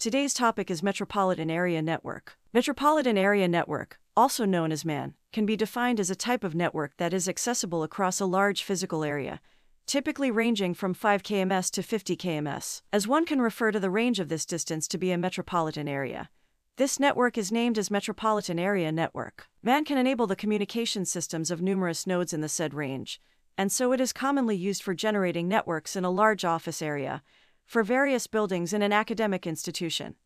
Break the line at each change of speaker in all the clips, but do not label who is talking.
Today's topic is Metropolitan Area Network. Metropolitan Area Network, also known as MAN, can be defined as a type of network that is accessible across a large physical area, typically ranging from 5 kms to 50 kms, as one can refer to the range of this distance to be a metropolitan area. This network is named as Metropolitan Area Network. MAN can enable the communication systems of numerous nodes in the said range, and so it is commonly used for generating networks in a large office area, for various buildings in an academic institution,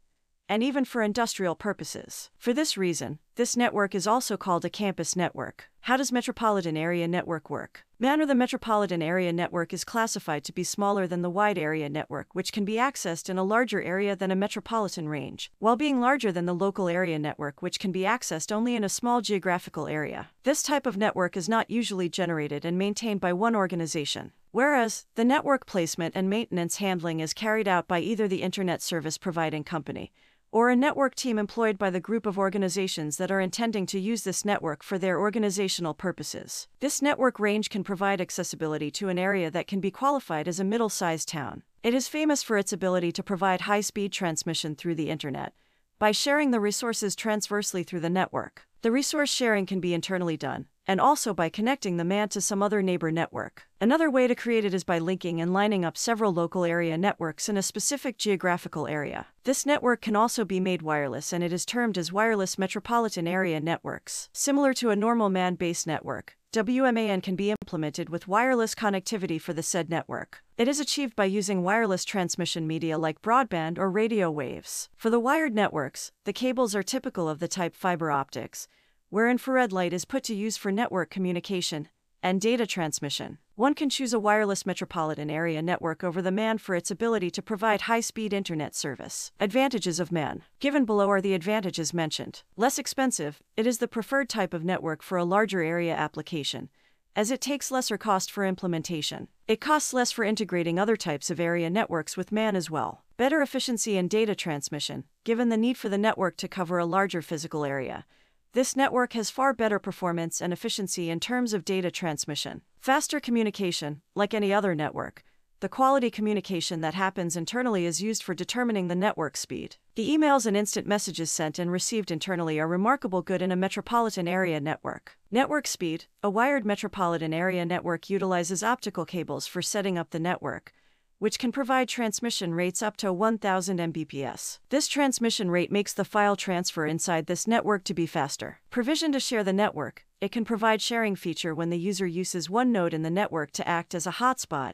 and even for industrial purposes. For this reason, this network is also called a campus network. How does Metropolitan Area Network work? Manner the Metropolitan Area Network is classified to be smaller than the Wide Area Network, which can be accessed in a larger area than a metropolitan range, while being larger than the Local Area Network, which can be accessed only in a small geographical area. This type of network is not usually generated and maintained by one organization. Whereas, the network placement and maintenance handling is carried out by either the Internet Service Providing Company, or a network team employed by the group of organizations that are intending to use this network for their organizational purposes. This network range can provide accessibility to an area that can be qualified as a middle sized town. It is famous for its ability to provide high speed transmission through the internet by sharing the resources transversely through the network. The resource sharing can be internally done, and also by connecting the MAN to some other neighbor network. Another way to create it is by linking and lining up several local area networks in a specific geographical area. This network can also be made wireless and it is termed as wireless metropolitan area networks. Similar to a normal MAN based network, WMAN can be implemented with wireless connectivity for the said network. It is achieved by using wireless transmission media like broadband or radio waves. For the wired networks, the cables are typical of the type fiber optics where infrared light is put to use for network communication and data transmission. One can choose a wireless metropolitan area network over the MAN for its ability to provide high speed internet service. Advantages of MAN. Given below are the advantages mentioned. Less expensive, it is the preferred type of network for a larger area application, as it takes lesser cost for implementation. It costs less for integrating other types of area networks with MAN as well. Better efficiency in data transmission, given the need for the network to cover a larger physical area this network has far better performance and efficiency in terms of data transmission. Faster communication, like any other network. The quality communication that happens internally is used for determining the network speed. The emails and instant messages sent and received internally are remarkable good in a metropolitan area network. Network speed A wired metropolitan area network utilizes optical cables for setting up the network which can provide transmission rates up to 1000 Mbps. This transmission rate makes the file transfer inside this network to be faster. Provision to share the network, it can provide sharing feature when the user uses one node in the network to act as a hotspot,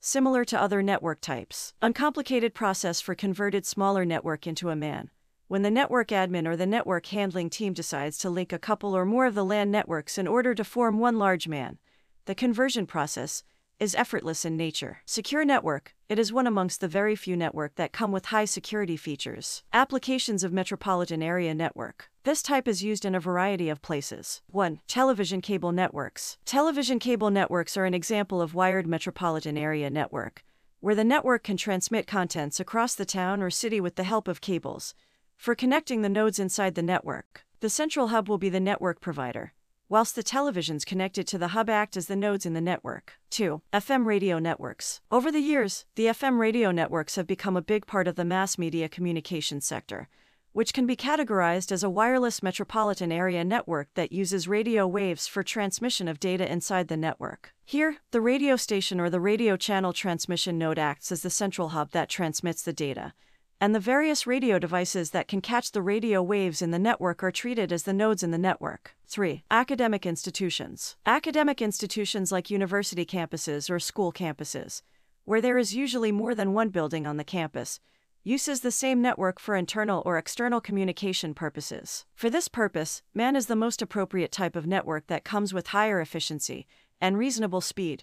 similar to other network types. Uncomplicated process for converted smaller network into a MAN. When the network admin or the network handling team decides to link a couple or more of the LAN networks in order to form one large MAN, the conversion process, is effortless in nature. Secure network, it is one amongst the very few network that come with high security features. Applications of metropolitan area network. This type is used in a variety of places. 1. Television cable networks. Television cable networks are an example of wired metropolitan area network, where the network can transmit contents across the town or city with the help of cables. For connecting the nodes inside the network, the central hub will be the network provider whilst the televisions connected to the hub act as the nodes in the network. 2. FM radio networks. Over the years, the FM radio networks have become a big part of the mass media communication sector, which can be categorized as a wireless metropolitan area network that uses radio waves for transmission of data inside the network. Here, the radio station or the radio channel transmission node acts as the central hub that transmits the data and the various radio devices that can catch the radio waves in the network are treated as the nodes in the network. 3. Academic institutions. Academic institutions like university campuses or school campuses, where there is usually more than one building on the campus, uses the same network for internal or external communication purposes. For this purpose, MAN is the most appropriate type of network that comes with higher efficiency and reasonable speed,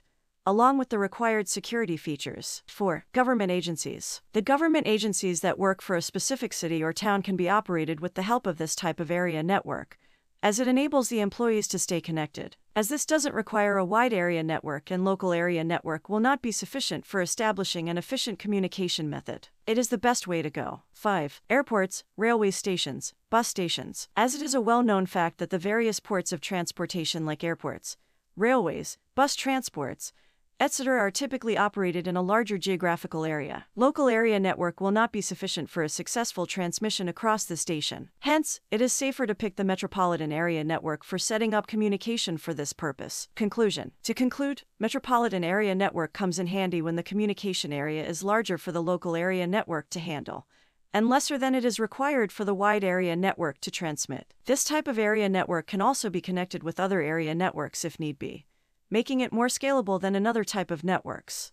along with the required security features. 4. Government agencies. The government agencies that work for a specific city or town can be operated with the help of this type of area network, as it enables the employees to stay connected. As this doesn't require a wide area network and local area network will not be sufficient for establishing an efficient communication method. It is the best way to go. 5. Airports, railway stations, bus stations. As it is a well known fact that the various ports of transportation, like airports, railways, bus transports, etc., are typically operated in a larger geographical area. Local area network will not be sufficient for a successful transmission across the station. Hence, it is safer to pick the metropolitan area network for setting up communication for this purpose. Conclusion To conclude, metropolitan area network comes in handy when the communication area is larger for the local area network to handle and lesser than it is required for the wide area network to transmit. This type of area network can also be connected with other area networks if need be, making it more scalable than another type of networks.